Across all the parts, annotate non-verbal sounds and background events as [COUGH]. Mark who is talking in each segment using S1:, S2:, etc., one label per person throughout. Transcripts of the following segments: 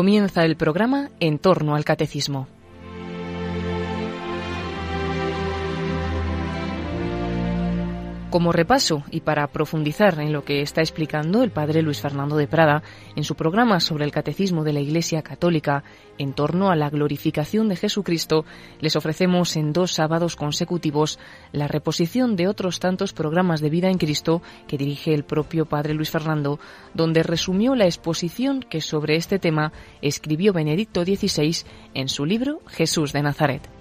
S1: comienza el programa En torno al Catecismo. Como repaso y para profundizar en lo que está explicando el padre Luis Fernando de Prada en su programa sobre el catecismo de la Iglesia Católica en torno a la glorificación de Jesucristo, les ofrecemos en dos sábados consecutivos la reposición de otros tantos programas de vida en Cristo que dirige el propio padre Luis Fernando, donde resumió la exposición que sobre este tema escribió Benedicto XVI en su libro Jesús de Nazaret.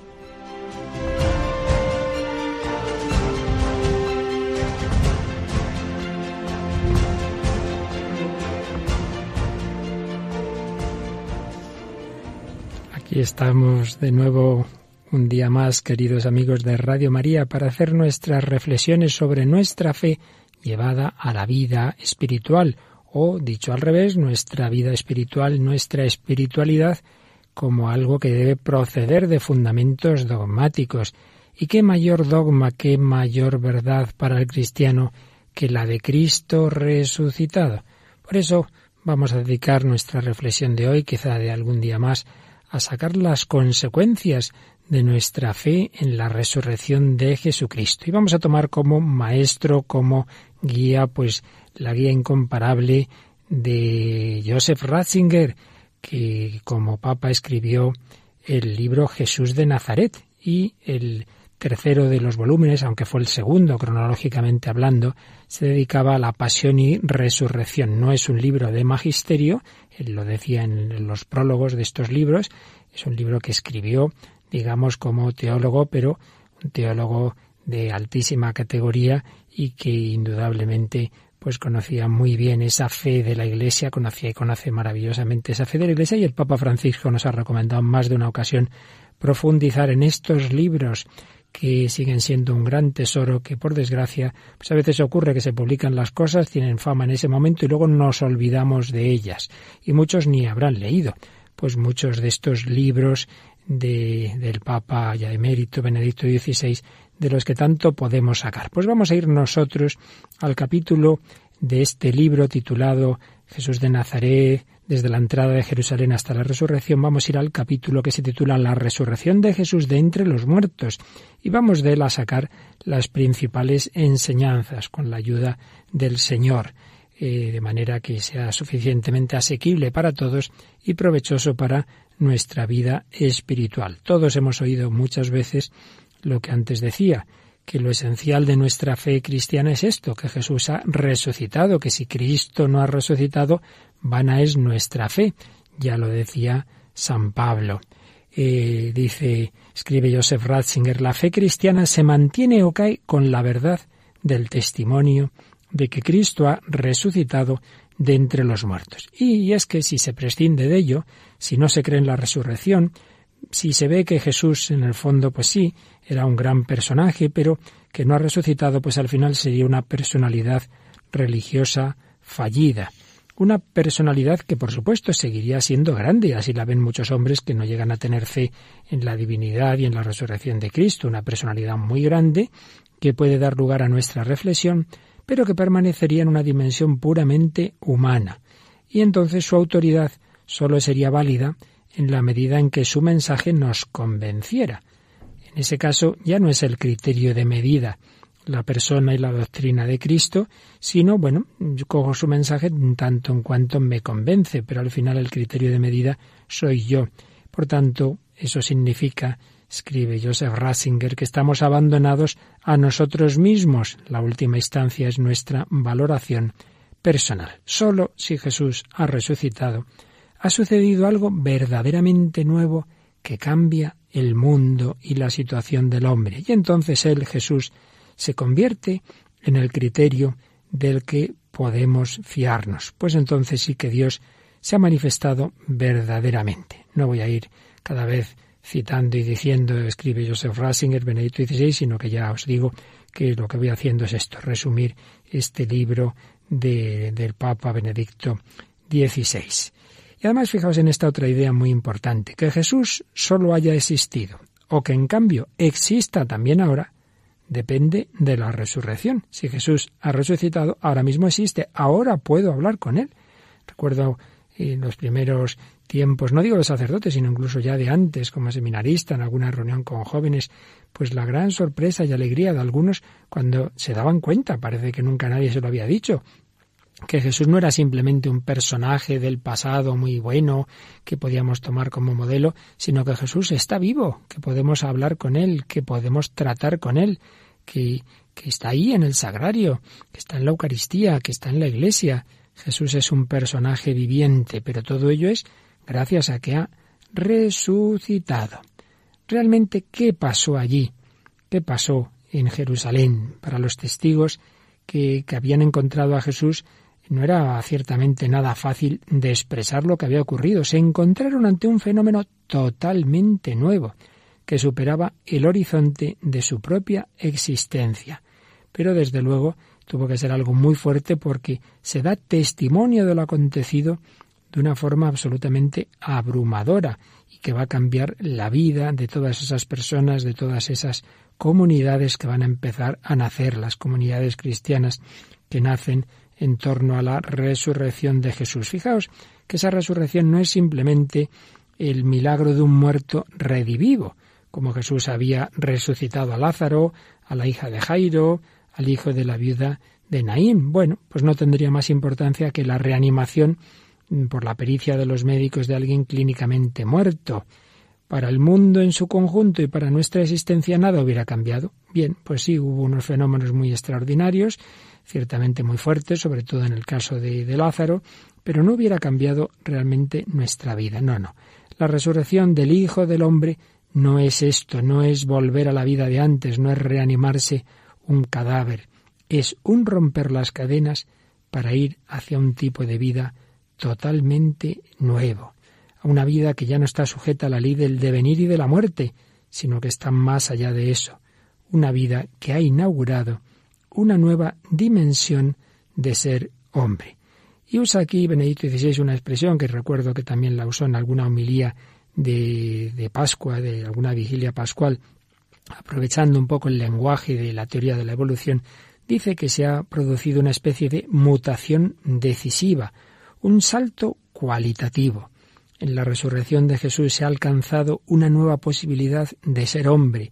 S2: Aquí estamos de nuevo un día más, queridos amigos de Radio María, para hacer nuestras reflexiones sobre nuestra fe llevada a la vida espiritual, o, dicho al revés, nuestra vida espiritual, nuestra espiritualidad, como algo que debe proceder de fundamentos dogmáticos. ¿Y qué mayor dogma, qué mayor verdad para el cristiano que la de Cristo resucitado? Por eso vamos a dedicar nuestra reflexión de hoy, quizá de algún día más, a sacar las consecuencias de nuestra fe en la resurrección de Jesucristo. Y vamos a tomar como maestro, como guía, pues la guía incomparable de Joseph Ratzinger, que como papa escribió el libro Jesús de Nazaret y el tercero de los volúmenes, aunque fue el segundo cronológicamente hablando, se dedicaba a la pasión y resurrección. No es un libro de magisterio, él lo decía en los prólogos de estos libros, es un libro que escribió, digamos, como teólogo, pero un teólogo de altísima categoría y que indudablemente pues conocía muy bien esa fe de la Iglesia, conocía y conoce maravillosamente esa fe de la Iglesia y el Papa Francisco nos ha recomendado más de una ocasión profundizar en estos libros que siguen siendo un gran tesoro que por desgracia pues a veces ocurre que se publican las cosas, tienen fama en ese momento y luego nos olvidamos de ellas y muchos ni habrán leído pues muchos de estos libros de, del Papa ya emérito Benedicto XVI de los que tanto podemos sacar. Pues vamos a ir nosotros al capítulo de este libro titulado Jesús de Nazaret, desde la entrada de Jerusalén hasta la resurrección, vamos a ir al capítulo que se titula La resurrección de Jesús de entre los muertos y vamos de él a sacar las principales enseñanzas con la ayuda del Señor, eh, de manera que sea suficientemente asequible para todos y provechoso para nuestra vida espiritual. Todos hemos oído muchas veces lo que antes decía, que lo esencial de nuestra fe cristiana es esto, que Jesús ha resucitado, que si Cristo no ha resucitado, vana es nuestra fe. Ya lo decía San Pablo. Eh, dice, escribe Joseph Ratzinger, la fe cristiana se mantiene o cae con la verdad del testimonio de que Cristo ha resucitado de entre los muertos. Y es que si se prescinde de ello, si no se cree en la resurrección, si se ve que Jesús en el fondo pues sí, era un gran personaje, pero que no ha resucitado, pues al final sería una personalidad religiosa fallida. Una personalidad que por supuesto seguiría siendo grande, así la ven muchos hombres que no llegan a tener fe en la divinidad y en la resurrección de Cristo, una personalidad muy grande que puede dar lugar a nuestra reflexión, pero que permanecería en una dimensión puramente humana. Y entonces su autoridad sólo sería válida en la medida en que su mensaje nos convenciera. En ese caso ya no es el criterio de medida la persona y la doctrina de Cristo, sino, bueno, cojo su mensaje tanto en cuanto me convence, pero al final el criterio de medida soy yo. Por tanto, eso significa, escribe Joseph Ratzinger, que estamos abandonados a nosotros mismos. La última instancia es nuestra valoración personal. Solo si Jesús ha resucitado, ha sucedido algo verdaderamente nuevo que cambia el mundo y la situación del hombre. Y entonces Él, Jesús, se convierte en el criterio del que podemos fiarnos. Pues entonces sí que Dios se ha manifestado verdaderamente. No voy a ir cada vez citando y diciendo, escribe Joseph Ratzinger, Benedicto XVI, sino que ya os digo que lo que voy haciendo es esto, resumir este libro de, del Papa Benedicto XVI. Y además fijaos en esta otra idea muy importante, que Jesús solo haya existido o que en cambio exista también ahora, depende de la resurrección. Si Jesús ha resucitado, ahora mismo existe, ahora puedo hablar con Él. Recuerdo en los primeros tiempos, no digo los sacerdotes, sino incluso ya de antes, como seminarista, en alguna reunión con jóvenes, pues la gran sorpresa y alegría de algunos cuando se daban cuenta, parece que nunca nadie se lo había dicho, que Jesús no era simplemente un personaje del pasado muy bueno que podíamos tomar como modelo, sino que Jesús está vivo, que podemos hablar con Él, que podemos tratar con Él, que, que está ahí en el sagrario, que está en la Eucaristía, que está en la Iglesia. Jesús es un personaje viviente, pero todo ello es gracias a que ha resucitado. Realmente, ¿qué pasó allí? ¿Qué pasó en Jerusalén? Para los testigos que, que habían encontrado a Jesús, no era ciertamente nada fácil de expresar lo que había ocurrido. Se encontraron ante un fenómeno totalmente nuevo, que superaba el horizonte de su propia existencia. Pero desde luego tuvo que ser algo muy fuerte porque se da testimonio de lo acontecido de una forma absolutamente abrumadora y que va a cambiar la vida de todas esas personas, de todas esas comunidades que van a empezar a nacer, las comunidades cristianas que nacen en torno a la resurrección de Jesús. Fijaos que esa resurrección no es simplemente el milagro de un muerto redivivo, como Jesús había resucitado a Lázaro, a la hija de Jairo, al hijo de la viuda de Naín. Bueno, pues no tendría más importancia que la reanimación por la pericia de los médicos de alguien clínicamente muerto. Para el mundo en su conjunto y para nuestra existencia nada hubiera cambiado. Bien, pues sí, hubo unos fenómenos muy extraordinarios ciertamente muy fuerte, sobre todo en el caso de, Lázaro, pero no hubiera cambiado realmente nuestra vida. No, no. La resurrección del Hijo del Hombre no es esto, no es volver a la vida de antes, no es reanimarse un cadáver, es un romper las cadenas para ir hacia un tipo de vida totalmente nuevo, a una vida que ya no está sujeta a la ley del devenir y de la muerte, sino que está más allá de eso, una vida que ha inaugurado una nueva dimensión de ser hombre. Y usa aquí Benedicto XVI una expresión que recuerdo que también la usó en alguna homilía de, de Pascua, de alguna vigilia pascual, aprovechando un poco el lenguaje de la teoría de la evolución, dice que se ha producido una especie de mutación decisiva, un salto cualitativo. En la resurrección de Jesús se ha alcanzado una nueva posibilidad de ser hombre,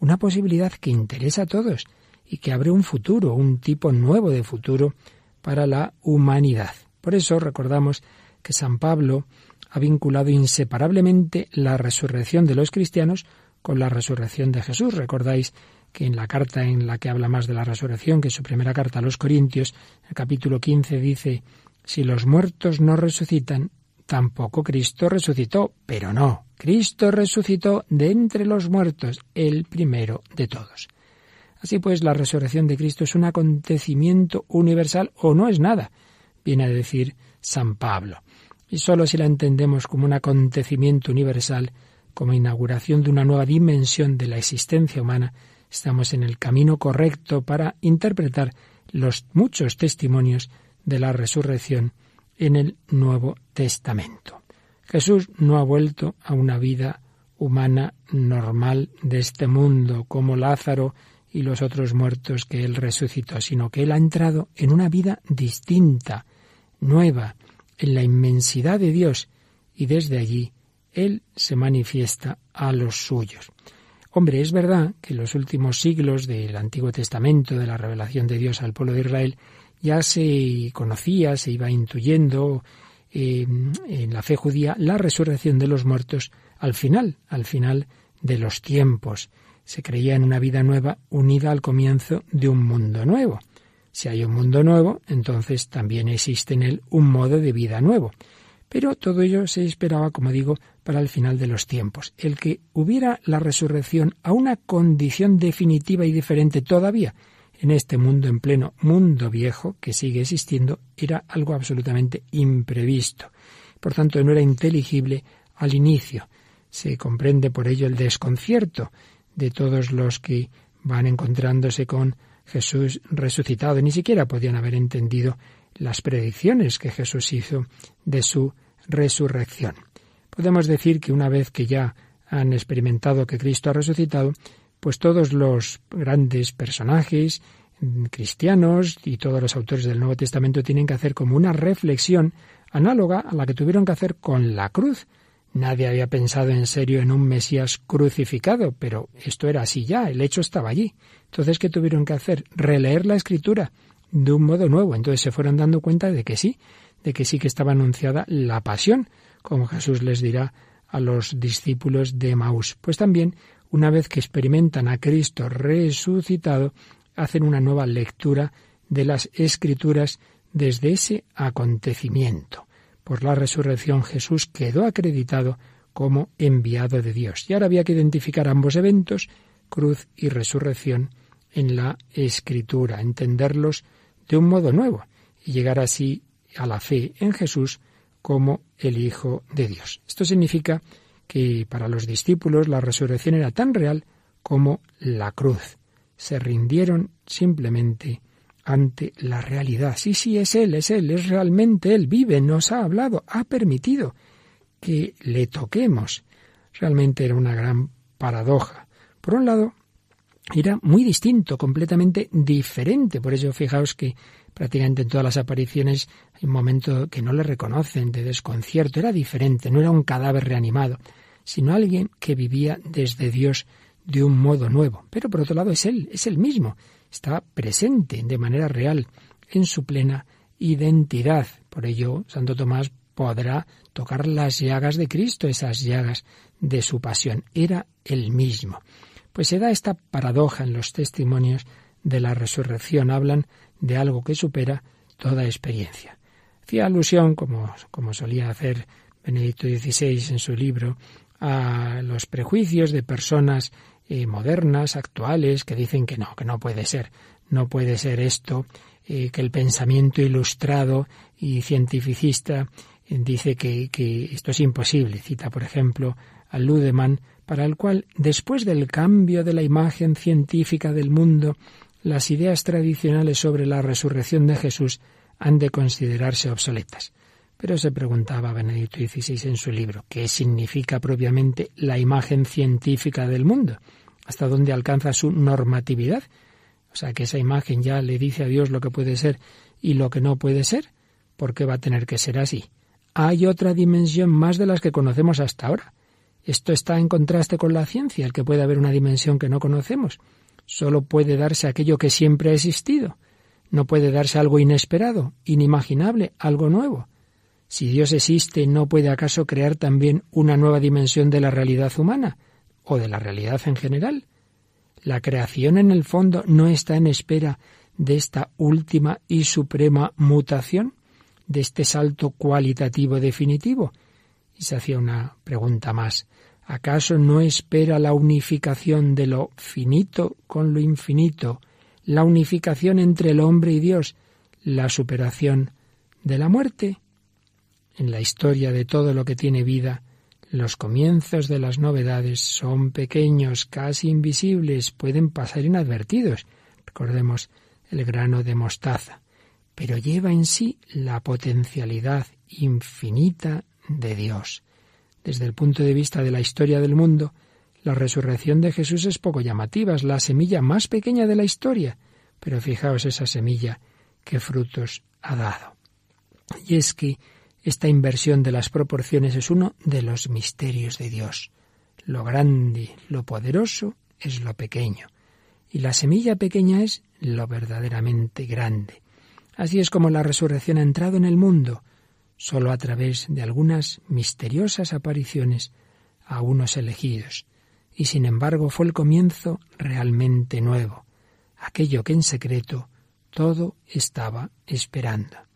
S2: una posibilidad que interesa a todos y que abre un futuro, un tipo nuevo de futuro para la humanidad. Por eso recordamos que San Pablo ha vinculado inseparablemente la resurrección de los cristianos con la resurrección de Jesús. Recordáis que en la carta en la que habla más de la resurrección, que es su primera carta a los Corintios, el capítulo 15 dice, si los muertos no resucitan, tampoco Cristo resucitó, pero no, Cristo resucitó de entre los muertos, el primero de todos. Así pues, la resurrección de Cristo es un acontecimiento universal o no es nada, viene a decir San Pablo. Y sólo si la entendemos como un acontecimiento universal, como inauguración de una nueva dimensión de la existencia humana, estamos en el camino correcto para interpretar los muchos testimonios de la resurrección en el Nuevo Testamento. Jesús no ha vuelto a una vida humana normal de este mundo, como Lázaro y los otros muertos que Él resucitó, sino que Él ha entrado en una vida distinta, nueva, en la inmensidad de Dios, y desde allí Él se manifiesta a los suyos. Hombre, es verdad que en los últimos siglos del Antiguo Testamento, de la revelación de Dios al pueblo de Israel, ya se conocía, se iba intuyendo eh, en la fe judía la resurrección de los muertos al final, al final de los tiempos se creía en una vida nueva unida al comienzo de un mundo nuevo. Si hay un mundo nuevo, entonces también existe en él un modo de vida nuevo. Pero todo ello se esperaba, como digo, para el final de los tiempos. El que hubiera la resurrección a una condición definitiva y diferente todavía en este mundo, en pleno mundo viejo que sigue existiendo, era algo absolutamente imprevisto. Por tanto, no era inteligible al inicio. Se comprende por ello el desconcierto de todos los que van encontrándose con Jesús resucitado. Ni siquiera podían haber entendido las predicciones que Jesús hizo de su resurrección. Podemos decir que una vez que ya han experimentado que Cristo ha resucitado, pues todos los grandes personajes cristianos y todos los autores del Nuevo Testamento tienen que hacer como una reflexión análoga a la que tuvieron que hacer con la cruz. Nadie había pensado en serio en un Mesías crucificado, pero esto era así ya, el hecho estaba allí. Entonces, ¿qué tuvieron que hacer? Releer la escritura de un modo nuevo. Entonces se fueron dando cuenta de que sí, de que sí que estaba anunciada la pasión, como Jesús les dirá a los discípulos de Maús. Pues también, una vez que experimentan a Cristo resucitado, hacen una nueva lectura de las escrituras desde ese acontecimiento. Por la resurrección Jesús quedó acreditado como enviado de Dios. Y ahora había que identificar ambos eventos, cruz y resurrección, en la escritura, entenderlos de un modo nuevo y llegar así a la fe en Jesús como el Hijo de Dios. Esto significa que para los discípulos la resurrección era tan real como la cruz. Se rindieron simplemente ante la realidad. Sí, sí, es Él, es Él, es realmente Él, vive, nos ha hablado, ha permitido que le toquemos. Realmente era una gran paradoja. Por un lado, era muy distinto, completamente diferente. Por eso fijaos que prácticamente en todas las apariciones hay un momento que no le reconocen, de desconcierto. Era diferente, no era un cadáver reanimado, sino alguien que vivía desde Dios de un modo nuevo. Pero por otro lado es Él, es Él mismo está presente de manera real en su plena identidad. Por ello, Santo Tomás podrá tocar las llagas de Cristo, esas llagas de su pasión. Era el mismo. Pues se da esta paradoja en los testimonios de la resurrección. Hablan de algo que supera toda experiencia. Hacía alusión, como, como solía hacer Benedicto XVI en su libro, a los prejuicios de personas eh, modernas, actuales, que dicen que no, que no puede ser, no puede ser esto, eh, que el pensamiento ilustrado y cientificista eh, dice que, que, esto es imposible. Cita, por ejemplo, a Ludemann, para el cual, después del cambio de la imagen científica del mundo, las ideas tradicionales sobre la resurrección de Jesús han de considerarse obsoletas. Pero se preguntaba Benedicto XVI en su libro, ¿qué significa propiamente la imagen científica del mundo? ¿Hasta dónde alcanza su normatividad? O sea, que esa imagen ya le dice a Dios lo que puede ser y lo que no puede ser. ¿Por qué va a tener que ser así? Hay otra dimensión más de las que conocemos hasta ahora. Esto está en contraste con la ciencia, el que puede haber una dimensión que no conocemos. Solo puede darse aquello que siempre ha existido. No puede darse algo inesperado, inimaginable, algo nuevo. Si Dios existe, ¿no puede acaso crear también una nueva dimensión de la realidad humana o de la realidad en general? La creación en el fondo no está en espera de esta última y suprema mutación, de este salto cualitativo definitivo. Y se hacía una pregunta más. ¿Acaso no espera la unificación de lo finito con lo infinito, la unificación entre el hombre y Dios, la superación de la muerte? En la historia de todo lo que tiene vida, los comienzos de las novedades son pequeños, casi invisibles, pueden pasar inadvertidos. Recordemos el grano de mostaza, pero lleva en sí la potencialidad infinita de Dios. Desde el punto de vista de la historia del mundo, la resurrección de Jesús es poco llamativa, es la semilla más pequeña de la historia, pero fijaos esa semilla qué frutos ha dado. Y es que esta inversión de las proporciones es uno de los misterios de Dios. Lo grande, lo poderoso es lo pequeño, y la semilla pequeña es lo verdaderamente grande. Así es como la resurrección ha entrado en el mundo, sólo a través de algunas misteriosas apariciones a unos elegidos, y sin embargo fue el comienzo realmente nuevo, aquello que en secreto todo estaba esperando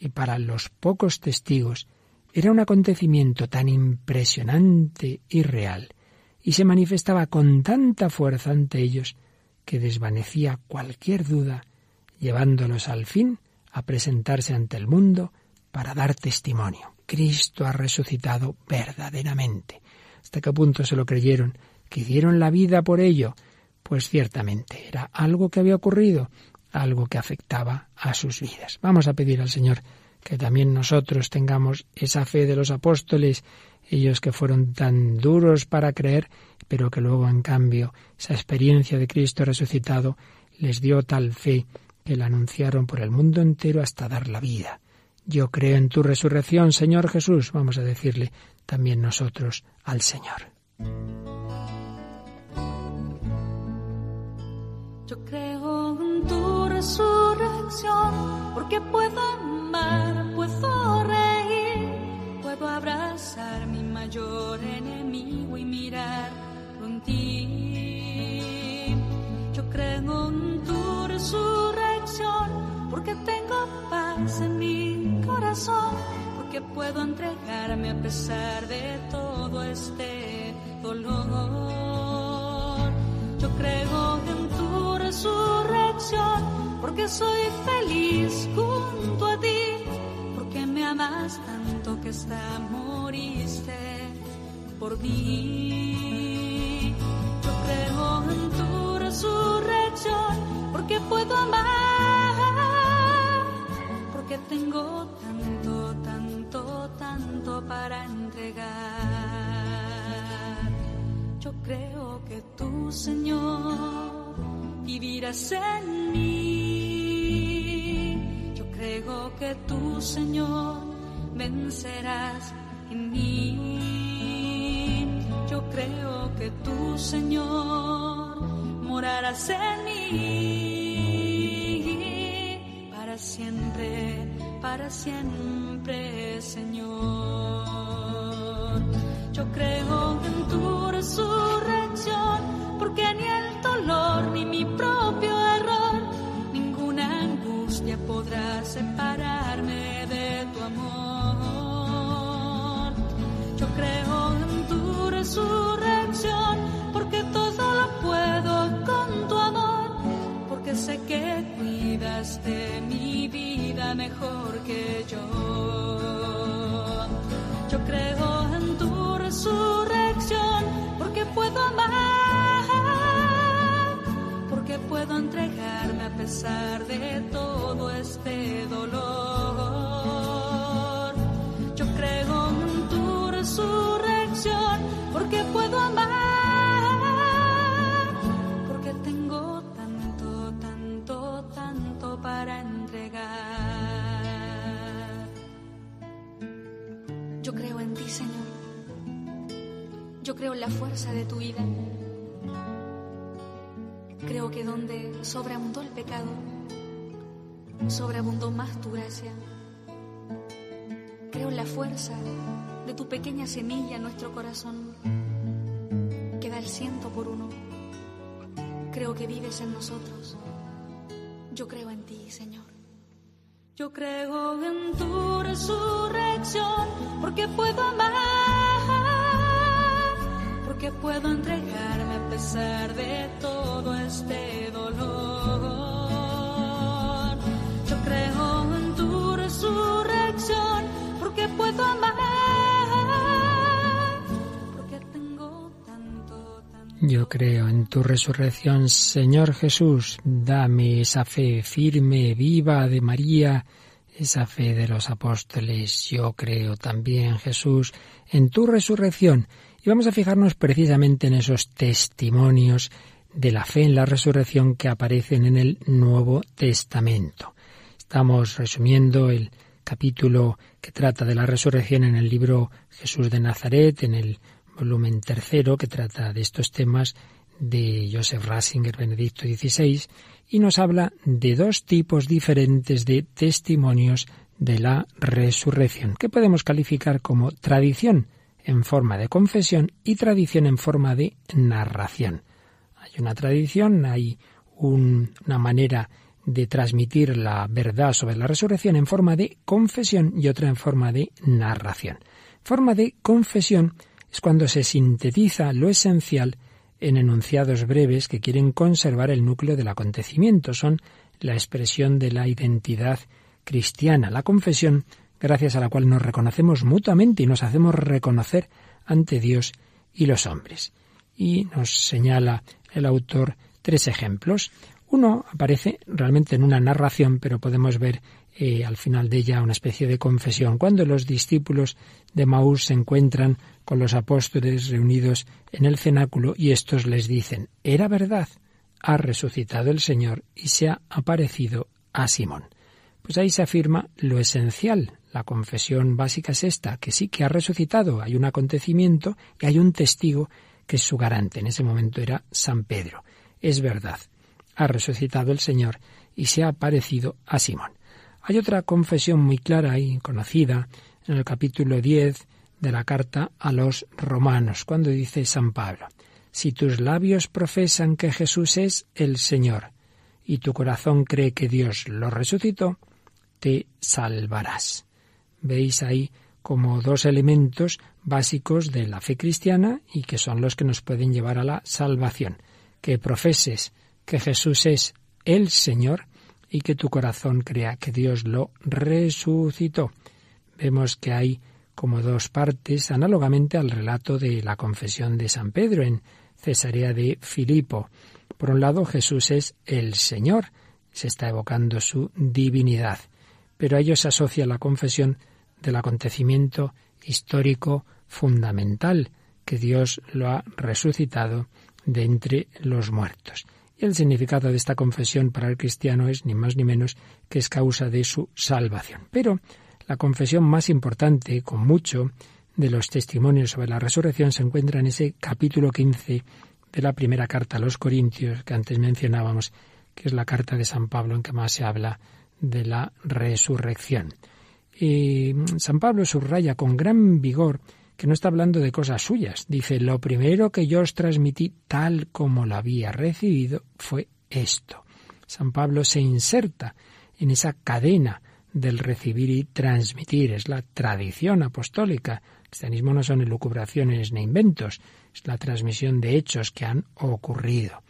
S2: y para los pocos testigos era un acontecimiento tan impresionante y real, y se manifestaba con tanta fuerza ante ellos que desvanecía cualquier duda, llevándolos al fin a presentarse ante el mundo para dar testimonio. Cristo ha resucitado verdaderamente. ¿Hasta qué punto se lo creyeron? ¿Que dieron la vida por ello? Pues ciertamente era algo que había ocurrido algo que afectaba a sus vidas. Vamos a pedir al Señor que también nosotros tengamos esa fe de los apóstoles, ellos que fueron tan duros para creer, pero que luego en cambio esa experiencia de Cristo resucitado les dio tal fe que la anunciaron por el mundo entero hasta dar la vida. Yo creo en tu resurrección, Señor Jesús. Vamos a decirle también nosotros al Señor.
S3: Yo creo en tu resurrección, porque puedo amar, puedo reír, puedo abrazar mi mayor enemigo y mirar ti. Yo creo en tu resurrección, porque tengo paz en mi corazón, porque puedo entregarme a pesar de todo este dolor. Yo creo en resurrección, porque soy feliz junto a ti, porque me amas tanto que hasta moriste por mí. Yo creo en tu resurrección, porque puedo amar, porque tengo tanto, tanto, tanto para entregar. Yo creo que tú, Señor, vivirás en mí. Yo creo que tú, Señor, vencerás en mí. Yo creo que tú, Señor, morarás en mí. Para siempre, para siempre, Señor. Yo creo en tu resurrección, porque ni el dolor ni mi propio error, ninguna angustia podrá separarme de tu amor. Yo creo en tu resurrección, porque todo lo puedo con tu amor, porque sé que cuidas de mi vida mejor que yo. Yo creo en tu resurrección, porque puedo pesar de todo este dolor. Yo creo en tu resurrección, porque puedo amar, porque tengo tanto, tanto, tanto para entregar. Yo creo en ti, Señor. Yo creo en la fuerza de tu vida. Sobreabundó el pecado, sobreabundó más tu gracia. Creo en la fuerza de tu pequeña semilla en nuestro corazón, que da el ciento por uno. Creo que vives en nosotros. Yo creo en ti, Señor. Yo creo en tu resurrección, porque puedo amar, porque puedo entregarme a pesar de todo este dolor. Yo creo en tu resurrección, porque puedo amar, porque tengo tanto.
S2: Yo creo en tu resurrección, Señor Jesús. Dame esa fe firme, viva de María, esa fe de los apóstoles. Yo creo también, Jesús, en tu resurrección. Y vamos a fijarnos precisamente en esos testimonios de la fe en la resurrección que aparecen en el Nuevo Testamento. Estamos resumiendo el capítulo que trata de la resurrección en el libro Jesús de Nazaret, en el volumen tercero que trata de estos temas de Joseph Ratzinger, Benedicto XVI, y nos habla de dos tipos diferentes de testimonios de la resurrección, que podemos calificar como tradición en forma de confesión y tradición en forma de narración. Hay una tradición, hay un- una manera de transmitir la verdad sobre la resurrección en forma de confesión y otra en forma de narración. Forma de confesión es cuando se sintetiza lo esencial en enunciados breves que quieren conservar el núcleo del acontecimiento. Son la expresión de la identidad cristiana, la confesión gracias a la cual nos reconocemos mutuamente y nos hacemos reconocer ante Dios y los hombres. Y nos señala el autor tres ejemplos. Uno aparece realmente en una narración, pero podemos ver eh, al final de ella una especie de confesión. Cuando los discípulos de Maús se encuentran con los apóstoles reunidos en el cenáculo y estos les dicen, era verdad, ha resucitado el Señor y se ha aparecido a Simón. Pues ahí se afirma lo esencial, La confesión básica es esta, que sí que ha resucitado, hay un acontecimiento y hay un testigo que su garante. En ese momento era San Pedro. Es verdad, ha resucitado el Señor y se ha aparecido a Simón. Hay otra confesión muy clara y conocida en el capítulo 10 de la carta a los romanos, cuando dice San Pablo, si tus labios profesan que Jesús es el Señor y tu corazón cree que Dios lo resucitó, te salvarás. Veis ahí como dos elementos básicos de la fe cristiana y que son los que nos pueden llevar a la salvación. Que profeses que Jesús es el Señor y que tu corazón crea que Dios lo resucitó. Vemos que hay como dos partes, análogamente al relato de la confesión de San Pedro en Cesarea de Filipo. Por un lado, Jesús es el Señor, se está evocando su divinidad, pero a ello se asocia la confesión del acontecimiento histórico fundamental, que Dios lo ha resucitado de entre los muertos. Y el significado de esta confesión para el cristiano es ni más ni menos que es causa de su salvación. Pero la confesión más importante, con mucho, de los testimonios sobre la resurrección se encuentra en ese capítulo 15 de la primera carta a los Corintios que antes mencionábamos, que es la carta de San Pablo en que más se habla de la resurrección. San Pablo subraya con gran vigor que no está hablando de cosas suyas. Dice, lo primero que yo os transmití tal como lo había recibido fue esto. San Pablo se inserta en esa cadena del recibir y transmitir. Es la tradición apostólica. El cristianismo no son elucubraciones ni inventos, es la transmisión de hechos que han ocurrido.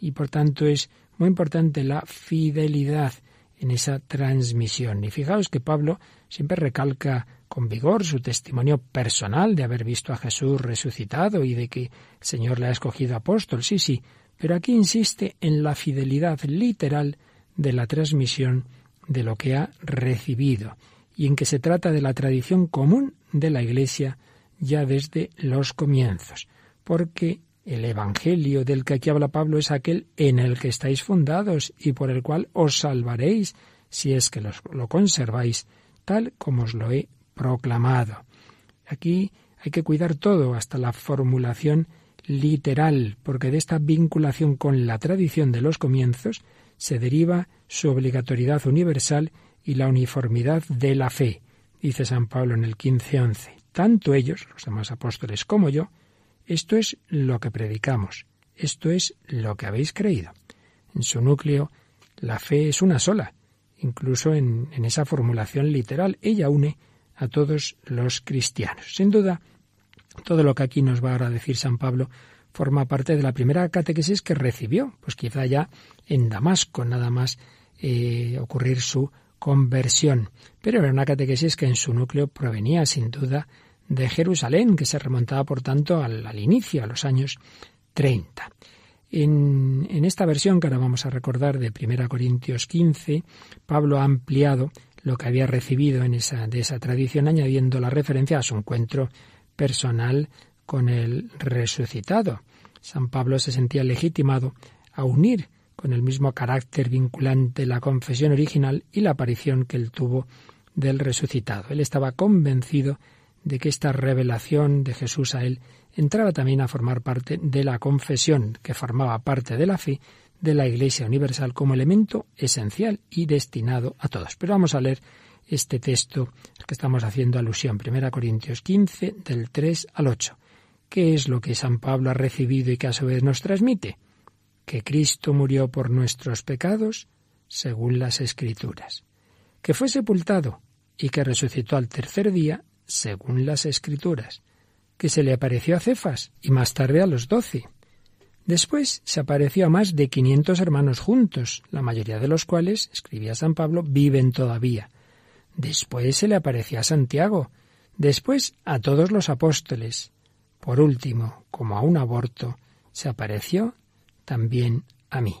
S2: Y por tanto es muy importante la fidelidad en esa transmisión. Y fijaos que Pablo siempre recalca con vigor su testimonio personal de haber visto a Jesús resucitado y de que el Señor le ha escogido apóstol, sí, sí, pero aquí insiste en la fidelidad literal de la transmisión de lo que ha recibido y en que se trata de la tradición común de la Iglesia ya desde los comienzos, porque el Evangelio del que aquí habla Pablo es aquel en el que estáis fundados y por el cual os salvaréis si es que lo conserváis tal como os lo he proclamado. Aquí hay que cuidar todo, hasta la formulación literal, porque de esta vinculación con la tradición de los comienzos se deriva su obligatoriedad universal y la uniformidad de la fe, dice San Pablo en el 15.11. Tanto ellos, los demás apóstoles, como yo, esto es lo que predicamos, esto es lo que habéis creído. En su núcleo, la fe es una sola, incluso en, esa formulación literal. Ella une a todos los cristianos. Sin duda, todo lo que aquí nos va ahora a decir San Pablo forma parte de la primera catequesis que recibió, pues quizá ya en Damasco, nada más eh, ocurrir su conversión. Pero era una catequesis que en su núcleo provenía sin duda de Jerusalén, que se remontaba por tanto al, al inicio, a los años 30. En, esta versión que ahora vamos a recordar de 1 Corintios 15, Pablo ha ampliado lo que había recibido en de esa tradición, añadiendo la referencia a su encuentro personal con el resucitado. San Pablo se sentía legitimado a unir con el mismo carácter vinculante la confesión original y la aparición que él tuvo del resucitado. Él estaba convencido de que esta revelación de Jesús a él entraba también a formar parte de la confesión, que formaba parte de la fe de la Iglesia Universal como elemento esencial y destinado a todos. Pero vamos a leer este texto que estamos haciendo alusión, 1 Corintios 15, del 3 al 8. ¿Qué es lo que San Pablo ha recibido y que a su vez nos transmite? Que Cristo murió por nuestros pecados, según las Escrituras, que fue sepultado y que resucitó al tercer día, según las Escrituras, que se le apareció a Cefas y más tarde a los doce. Después se apareció a más de quinientos hermanos juntos, la mayoría de los cuales, escribía San Pablo, viven todavía. Después se le apareció a Santiago, después a todos los apóstoles, por último, como a un aborto, se apareció también a mí.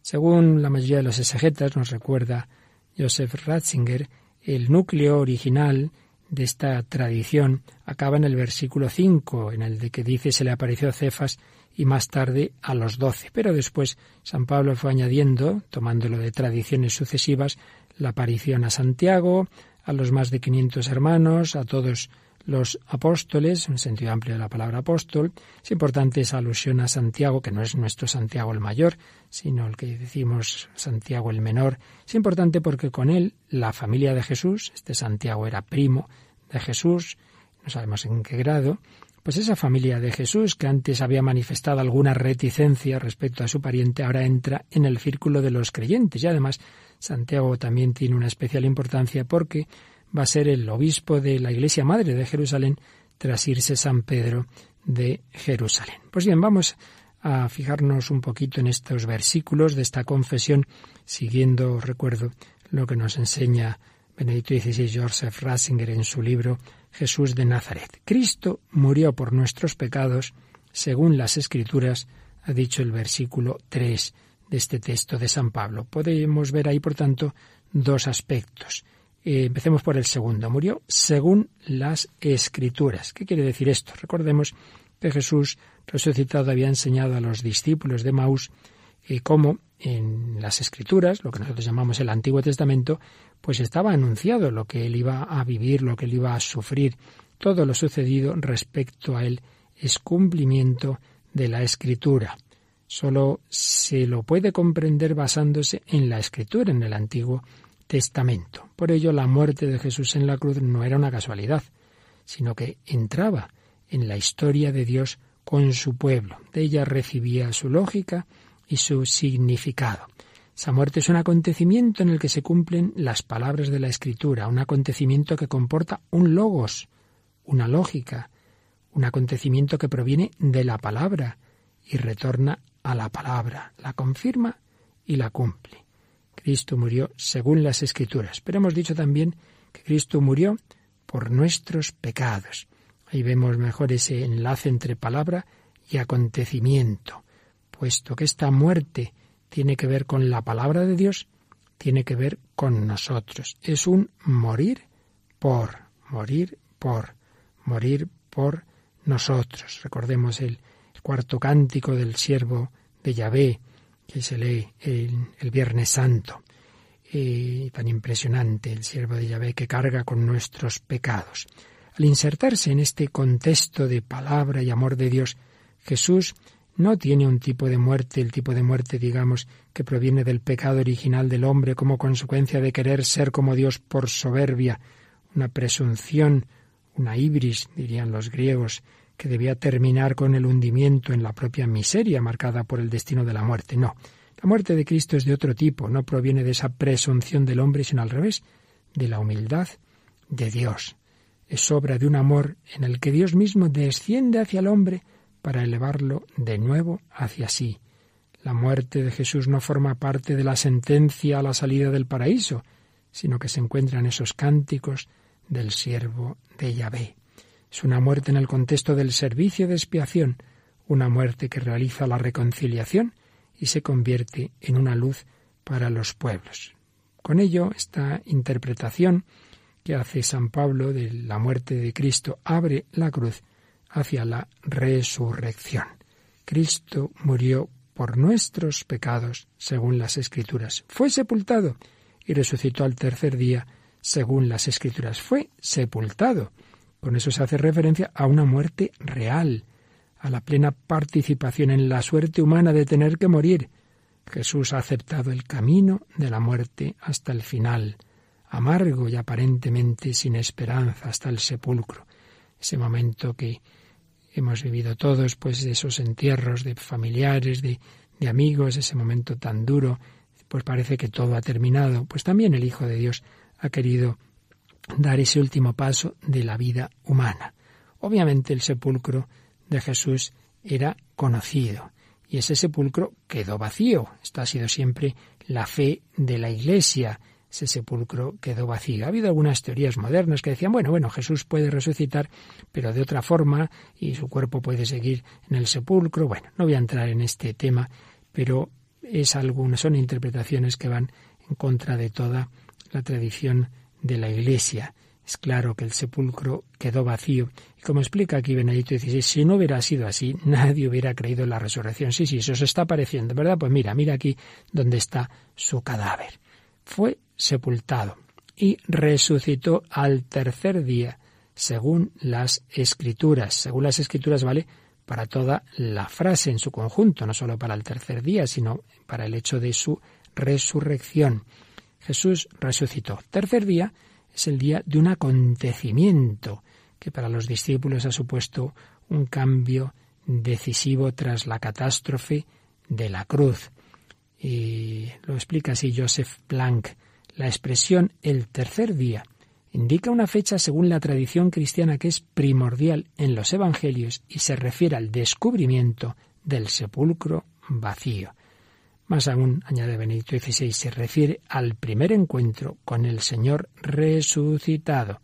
S2: Según la mayoría de los exegetas, nos recuerda Joseph Ratzinger, el núcleo original de esta tradición acaba en el versículo 5, en el de que dice se le apareció a Cefas y más tarde a los doce. Pero después San Pablo fue añadiendo, tomándolo de tradiciones sucesivas, la aparición a Santiago, a los más de 500 hermanos, a todos los apóstoles, en sentido amplio de la palabra apóstol. Es importante esa alusión a Santiago, que no es nuestro Santiago el mayor, sino el que decimos Santiago el menor. Es importante porque con él la familia de Jesús, este Santiago era primo de Jesús, no sabemos en qué grado, pues esa familia de Jesús, que antes había manifestado alguna reticencia respecto a su pariente, ahora entra en el círculo de los creyentes. Y además, Santiago también tiene una especial importancia porque va a ser el obispo de la Iglesia Madre de Jerusalén tras irse San Pedro de Jerusalén. Pues bien, vamos a fijarnos un poquito en estos versículos de esta confesión, siguiendo, recuerdo, lo que nos enseña Benedicto XVI Joseph Ratzinger en su libro Jesús de Nazaret. Cristo murió por nuestros pecados, según las Escrituras, ha dicho el versículo 3 de este texto de San Pablo. Podemos ver ahí, por tanto, dos aspectos. Eh, empecemos por el segundo. Murió según las escrituras. ¿Qué quiere decir esto? Recordemos que Jesús resucitado había enseñado a los discípulos de Maús eh, cómo en las escrituras, lo que nosotros llamamos el Antiguo Testamento, pues estaba anunciado lo que él iba a vivir, lo que él iba a sufrir. Todo lo sucedido respecto a él es cumplimiento de la escritura. Solo se lo puede comprender basándose en la escritura, en el Antiguo Testamento. Por ello, la muerte de Jesús en la cruz no era una casualidad, sino que entraba en la historia de Dios con su pueblo. De ella recibía su lógica y su significado. Esa muerte es un acontecimiento en el que se cumplen las palabras de la Escritura, un acontecimiento que comporta un logos, una lógica, un acontecimiento que proviene de la palabra y retorna a la palabra, la confirma y la cumple. Cristo murió según las Escrituras. Pero hemos dicho también que Cristo murió por nuestros pecados. Ahí vemos mejor ese enlace entre palabra y acontecimiento. Puesto que esta muerte tiene que ver con la palabra de Dios, tiene que ver con nosotros. Es un morir por, morir por, morir por nosotros. Recordemos el, cuarto cántico del siervo de Yahvé, que se lee el, Viernes Santo. y tan impresionante el siervo de Yahvé que carga con nuestros pecados. Al insertarse en este contexto de palabra y amor de Dios, Jesús no tiene un tipo de muerte, el tipo de muerte, digamos, que proviene del pecado original del hombre como consecuencia de querer ser como Dios por soberbia, una presunción, una ibris, dirían los griegos, que debía terminar con el hundimiento en la propia miseria marcada por el destino de la muerte. No, la muerte de Cristo es de otro tipo, no proviene de esa presunción del hombre, sino al revés, de la humildad de Dios. Es obra de un amor en el que Dios mismo desciende hacia el hombre para elevarlo de nuevo hacia sí. La muerte de Jesús no forma parte de la sentencia a la salida del paraíso, sino que se encuentra en esos cánticos del siervo de Yahvé. Es una muerte en el contexto del servicio de expiación, una muerte que realiza la reconciliación y se convierte en una luz para los pueblos. Con ello, esta interpretación que hace San Pablo de la muerte de Cristo abre la cruz hacia la resurrección. Cristo murió por nuestros pecados, según las Escrituras. Fue sepultado y resucitó al tercer día, según las Escrituras. Fue sepultado con eso se hace referencia a una muerte real, a la plena participación en la suerte humana de tener que morir. Jesús ha aceptado el camino de la muerte hasta el final, amargo y aparentemente sin esperanza hasta el sepulcro. Ese momento que hemos vivido todos, pues esos entierros de familiares, de, de amigos, ese momento tan duro, pues parece que todo ha terminado. Pues también el Hijo de Dios ha querido dar ese último paso de la vida humana. Obviamente el sepulcro de Jesús era conocido y ese sepulcro quedó vacío. Esta ha sido siempre la fe de la Iglesia. Ese sepulcro quedó vacío. Ha habido algunas teorías modernas que decían, bueno, bueno, Jesús puede resucitar, pero de otra forma, y su cuerpo puede seguir en el sepulcro. Bueno, no voy a entrar en este tema, pero es algunas, son interpretaciones que van en contra de toda la tradición de la Iglesia. Es claro que el sepulcro quedó vacío. Y como explica aquí Benedicto XVI, si no hubiera sido así, nadie hubiera creído en la resurrección. Sí, sí, eso se está pareciendo, ¿verdad? Pues mira, mira aquí donde está su cadáver. Fue sepultado. y resucitó al tercer día, según las escrituras. Según las escrituras vale para toda la frase en su conjunto, no solo para el tercer día, sino para el hecho de su resurrección. Jesús resucitó. Tercer día es el día de un acontecimiento que para los discípulos ha supuesto un cambio decisivo tras la catástrofe de la cruz. Y lo explica así Joseph Blanc. La expresión el tercer día indica una fecha según la tradición cristiana que es primordial en los evangelios y se refiere al descubrimiento del sepulcro vacío. Más aún, añade Benedicto XVI, se refiere al primer encuentro con el Señor resucitado.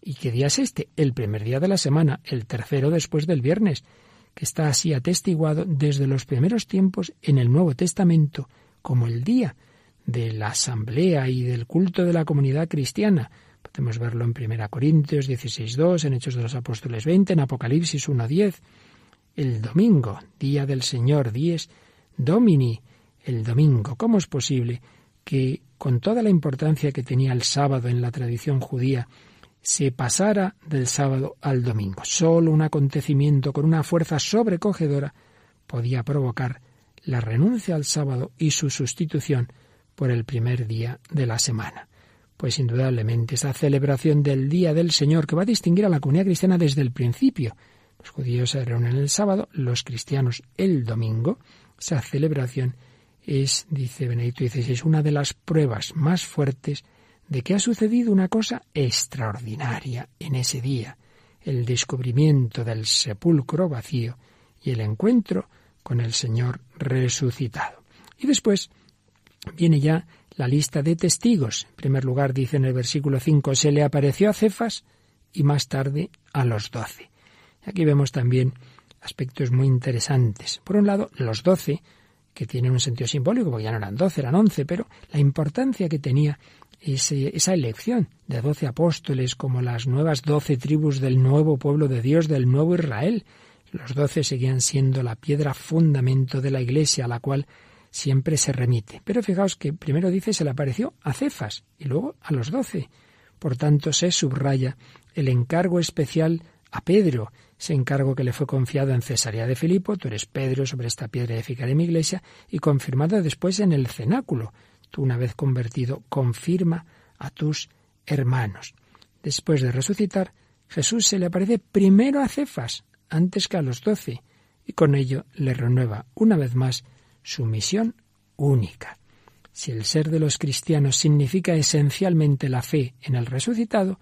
S2: ¿Y qué día es este? El primer día de la semana, el tercero después del viernes, que está así atestiguado desde los primeros tiempos en el Nuevo Testamento como el día de la asamblea y del culto de la comunidad cristiana. Podemos verlo en 1 Corintios 16.2, en Hechos de los Apóstoles 20, en Apocalipsis 1.10. El domingo, día del Señor, dies domini, el domingo. ¿Cómo es posible que, con toda la importancia que tenía el sábado en la tradición judía, se pasara del sábado al domingo? Solo un acontecimiento con una fuerza sobrecogedora podía provocar la renuncia al sábado y su sustitución por el primer día de la semana. Pues indudablemente esa celebración del Día del Señor que va a distinguir a la comunidad cristiana desde el principio. Los judíos se reúnen el sábado, los cristianos el domingo. Esa celebración es, dice Benedicto XVI, una de las pruebas más fuertes de que ha sucedido una cosa extraordinaria en ese día, el descubrimiento del sepulcro vacío y el encuentro con el Señor resucitado. Y después viene ya la lista de testigos. En primer lugar, dice en el versículo 5, se le apareció a Cefas y más tarde a los doce. Aquí vemos también aspectos muy interesantes. Por un lado, los doce, que tienen un sentido simbólico, porque ya no eran doce, eran once, pero la importancia que tenía esa elección de doce apóstoles como las nuevas doce tribus del nuevo pueblo de Dios, del nuevo Israel, los doce seguían siendo la piedra fundamento de la Iglesia a la cual siempre se remite. Pero fijaos que primero dice se le apareció a Cefas y luego a los doce. Por tanto, se subraya el encargo especial a Pedro, ese encargo que le fue confiado en Cesarea de Filipo, tú eres Pedro, sobre esta piedra edificaré mi iglesia, y confirmado después en el cenáculo. Tú, una vez convertido, confirma a tus hermanos. Después de resucitar, Jesús se le aparece primero a Cefas, antes que a los doce, y con ello le renueva una vez más su misión única. Si el ser de los cristianos significa esencialmente la fe en el resucitado,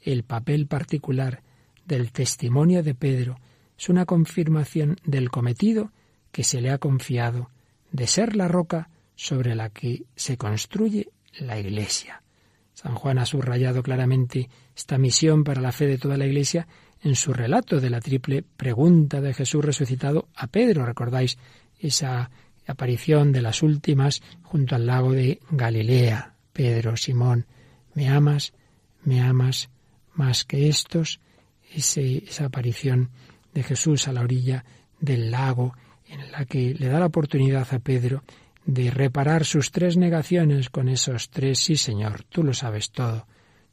S2: el papel particular del testimonio de Pedro es una confirmación del cometido que se le ha confiado de ser la roca sobre la que se construye la Iglesia. San Juan ha subrayado claramente esta misión para la fe de toda la Iglesia en su relato de la triple pregunta de Jesús resucitado a Pedro. ¿Recordáis esa aparición de las últimas junto al lago de Galilea? Pedro, Simón, ¿me amas? ¿Me amas más que estos? Esa aparición de Jesús a la orilla del lago, en la que le da la oportunidad a Pedro de reparar sus tres negaciones con esos tres sí, Señor, tú lo sabes todo,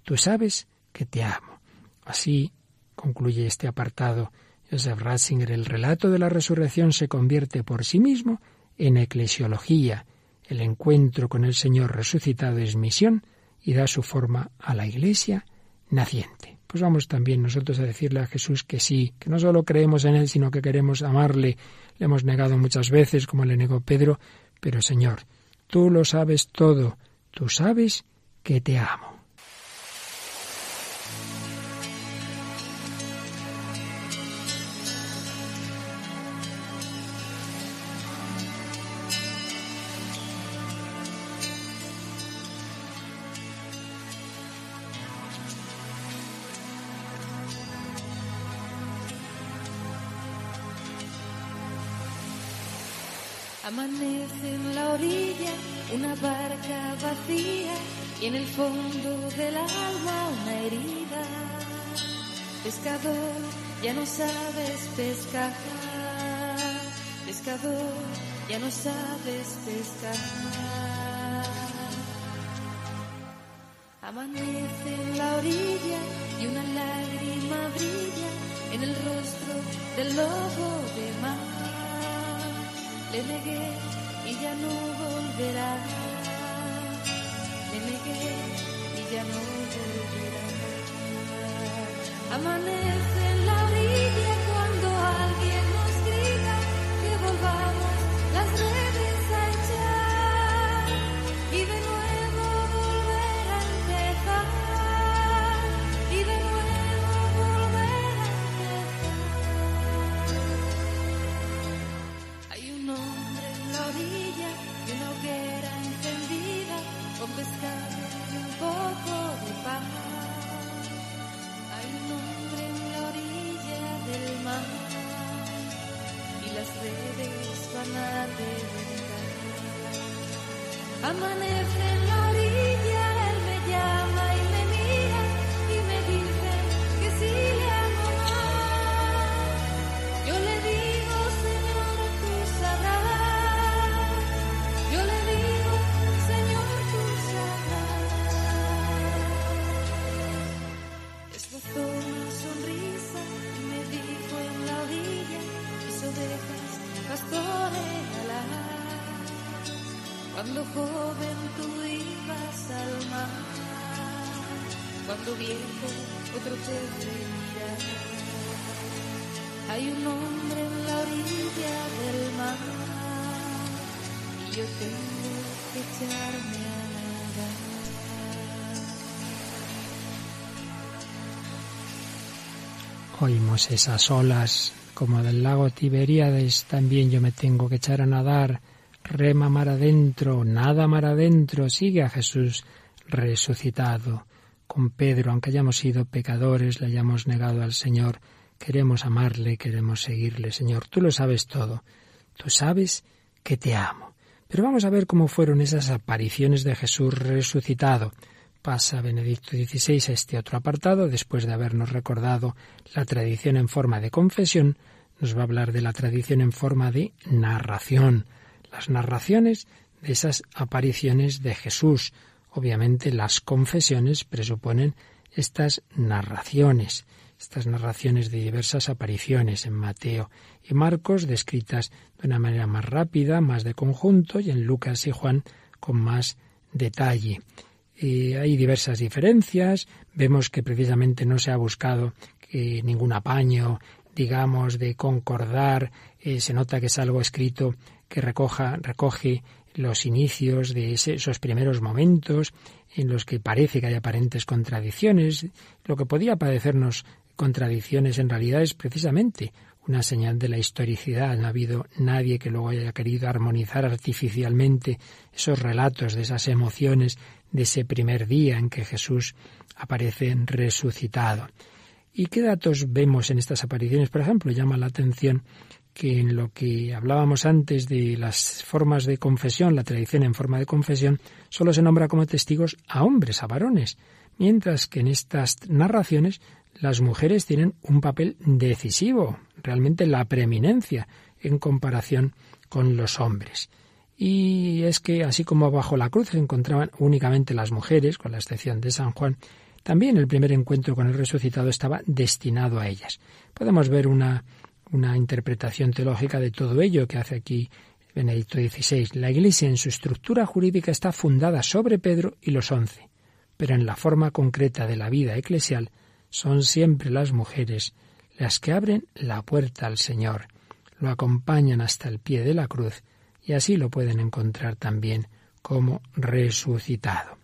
S2: tú sabes que te amo. Así concluye este apartado Joseph Ratzinger, el relato de la resurrección se convierte por sí mismo en eclesiología. El encuentro con el Señor resucitado es misión y da su forma a la Iglesia naciente. Pues vamos también nosotros a decirle a Jesús que sí, que no solo creemos en Él, sino que queremos amarle. Le hemos negado muchas veces, como le negó Pedro, pero Señor, tú lo sabes todo, tú sabes que te amo.
S4: Amanece en la orilla una barca vacía y en el fondo del alma una herida. Pescador, ya no sabes pescar. Pescador, ya no sabes pescar.
S3: Le negué y ya no volverá. Le negué y ya no volverá. Amanece la
S2: Oímos esas olas como del lago Tiberíades, también yo me tengo que echar a nadar, rema mar adentro, nada mar adentro, sigue a Jesús resucitado. Con Pedro, aunque hayamos sido pecadores, le hayamos negado al Señor, queremos amarle, queremos seguirle. Señor, tú lo sabes todo, tú sabes que te amo. Pero vamos a ver cómo fueron esas apariciones de Jesús resucitado. Pasa Benedicto XVI a este otro apartado, después de habernos recordado la tradición en forma de confesión, nos va a hablar de la tradición en forma de narración, las narraciones de esas apariciones de Jesús. Obviamente las confesiones presuponen estas narraciones, estas narraciones de diversas apariciones en Mateo y Marcos, descritas de una manera más rápida, más de conjunto, y en Lucas y Juan con más detalle. Eh, hay diversas diferencias. Vemos que precisamente no se ha buscado eh, ningún apaño, digamos, de concordar. Eh, se nota que es algo escrito que recoja, recoge los inicios de ese, esos primeros momentos en los que parece que hay aparentes contradicciones. Lo que podía parecernos contradicciones en realidad es precisamente una señal de la historicidad. No ha habido nadie que luego haya querido armonizar artificialmente esos relatos de esas emociones de ese primer día en que Jesús aparece resucitado. ¿Y qué datos vemos en estas apariciones? Por ejemplo, llama la atención que en lo que hablábamos antes de las formas de confesión, la tradición en forma de confesión, solo se nombra como testigos a hombres, a varones, mientras que en estas narraciones las mujeres tienen un papel decisivo, realmente la preeminencia en comparación con los hombres. Y es que así como bajo la cruz se encontraban únicamente las mujeres, con la excepción de San Juan, también el primer encuentro con el resucitado estaba destinado a ellas. Podemos ver una, una interpretación teológica de todo ello que hace aquí Benedicto XVI. La Iglesia en su estructura jurídica está fundada sobre Pedro y los once, pero en la forma concreta de la vida eclesial son siempre las mujeres las que abren la puerta al Señor, lo acompañan hasta el pie de la cruz y así lo pueden encontrar también como resucitado.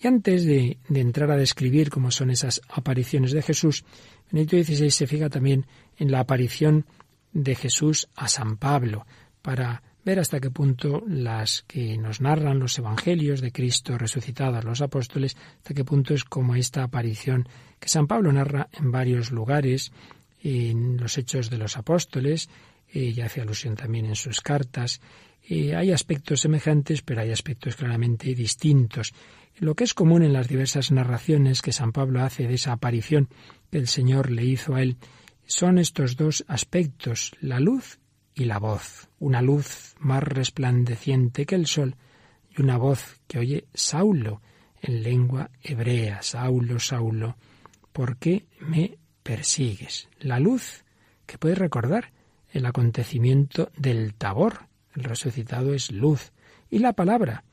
S2: Y antes de, entrar a describir cómo son esas apariciones de Jesús, Benedicto XVI se fija también en la aparición de Jesús a San Pablo, para ver hasta qué punto las que nos narran los evangelios de Cristo resucitado a los apóstoles, hasta qué punto es como esta aparición que San Pablo narra en varios lugares, en los hechos de los apóstoles, y hace alusión también en sus cartas, hay aspectos semejantes, pero hay aspectos claramente distintos. Lo que es común en las diversas narraciones que San Pablo hace de esa aparición que el Señor le hizo a él son estos dos aspectos, la luz y la voz. Una luz más resplandeciente que el sol y una voz que oye Saulo en lengua hebrea, Saulo, Saulo, ¿por qué me persigues? La luz que puede recordar el acontecimiento del tabor. El resucitado es luz. Y la palabra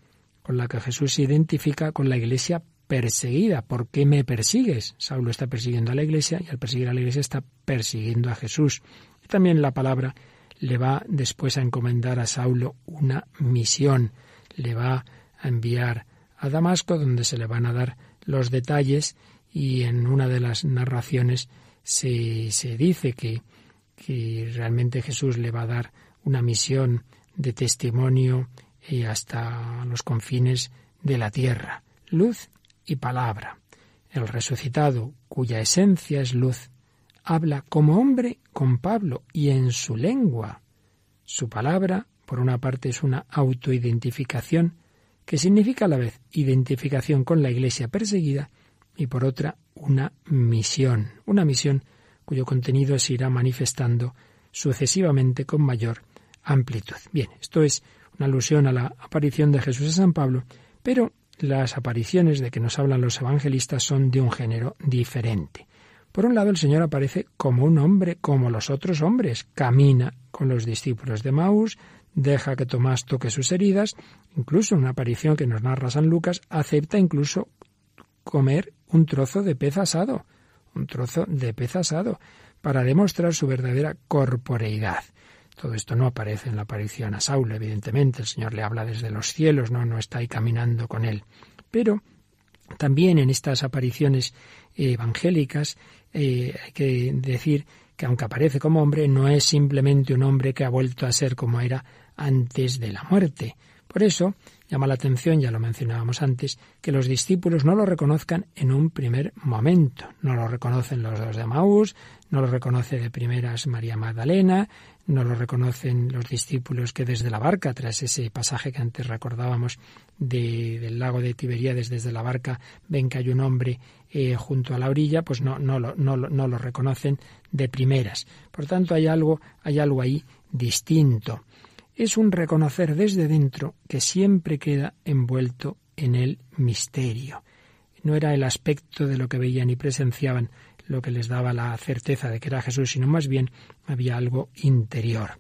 S2: con la que Jesús se identifica con la iglesia perseguida. ¿Por qué me persigues? Saulo está persiguiendo a la iglesia y al perseguir a la iglesia está persiguiendo a Jesús. Y también la palabra le va después a encomendar a Saulo una misión. Le va a enviar a Damasco donde se le van a dar los detalles y en una de las narraciones se, se dice que que realmente Jesús le va a dar una misión de testimonio y hasta los confines de la tierra. Luz y palabra. El resucitado, cuya esencia es luz, habla como hombre con Pablo y en su lengua. Su palabra, por una parte, es una autoidentificación, que significa a la vez identificación con la iglesia perseguida, y por otra, una misión, una misión cuyo contenido se irá manifestando sucesivamente con mayor amplitud. Bien, esto es una alusión a la aparición de Jesús a San Pablo, pero las apariciones de que nos hablan los evangelistas son de un género diferente. Por un lado, el Señor aparece como un hombre, como los otros hombres, camina con los discípulos de Maús, deja que Tomás toque sus heridas, incluso una aparición que nos narra San Lucas, acepta incluso comer un trozo de pez asado un trozo de pez asado, para demostrar su verdadera corporeidad. Todo esto no aparece en la aparición a Saúl, evidentemente, el Señor le habla desde los cielos, no, no está ahí caminando con él. Pero también en estas apariciones evangélicas eh, hay que decir que aunque aparece como hombre, no es simplemente un hombre que ha vuelto a ser como era antes de la muerte. Por eso, Llama la atención, ya lo mencionábamos antes, que los discípulos no lo reconozcan en un primer momento. No lo reconocen los dos de Maús, no lo reconoce de primeras María Magdalena, no lo reconocen los discípulos que desde la barca, tras ese pasaje que antes recordábamos del lago de Tiberíades, desde la barca ven que hay un hombre eh, junto a la orilla, pues no, no, no, no lo reconocen de primeras. Por tanto, hay algo, hay algo ahí distinto es un reconocer desde dentro que siempre queda envuelto en el misterio. No era el aspecto de lo que veían y presenciaban lo que les daba la certeza de que era Jesús, sino más bien había algo interior.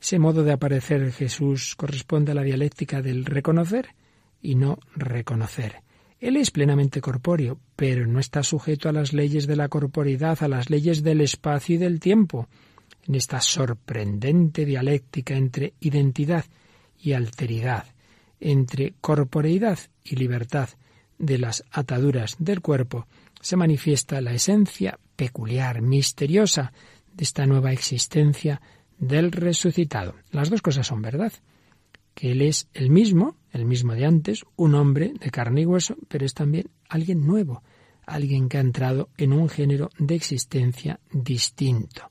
S2: Ese modo de aparecer Jesús corresponde a la dialéctica del reconocer y no reconocer. Él es plenamente corpóreo, pero no está sujeto a las leyes de la corporidad, a las leyes del espacio y del tiempo en esta sorprendente dialéctica entre identidad y alteridad, entre corporeidad y libertad de las ataduras del cuerpo, se manifiesta la esencia peculiar, misteriosa de esta nueva existencia del resucitado. Las dos cosas son verdad, que Él es el mismo, el mismo de antes, un hombre de carne y hueso, pero es también alguien nuevo, alguien que ha entrado en un género de existencia distinto.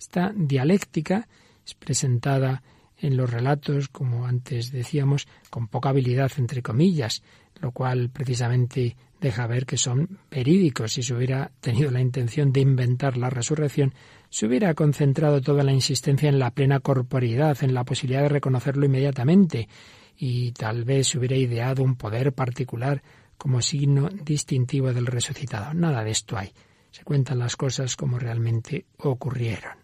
S2: Esta dialéctica es presentada en los relatos, como antes decíamos, con poca habilidad, entre comillas, lo cual precisamente deja ver que son verídicos. Si se hubiera tenido la intención de inventar la resurrección, se hubiera concentrado toda la insistencia en la plena corporeidad, en la posibilidad de reconocerlo inmediatamente, y tal vez se hubiera ideado un poder particular como signo distintivo del resucitado. Nada de esto hay. Se cuentan las cosas como realmente ocurrieron.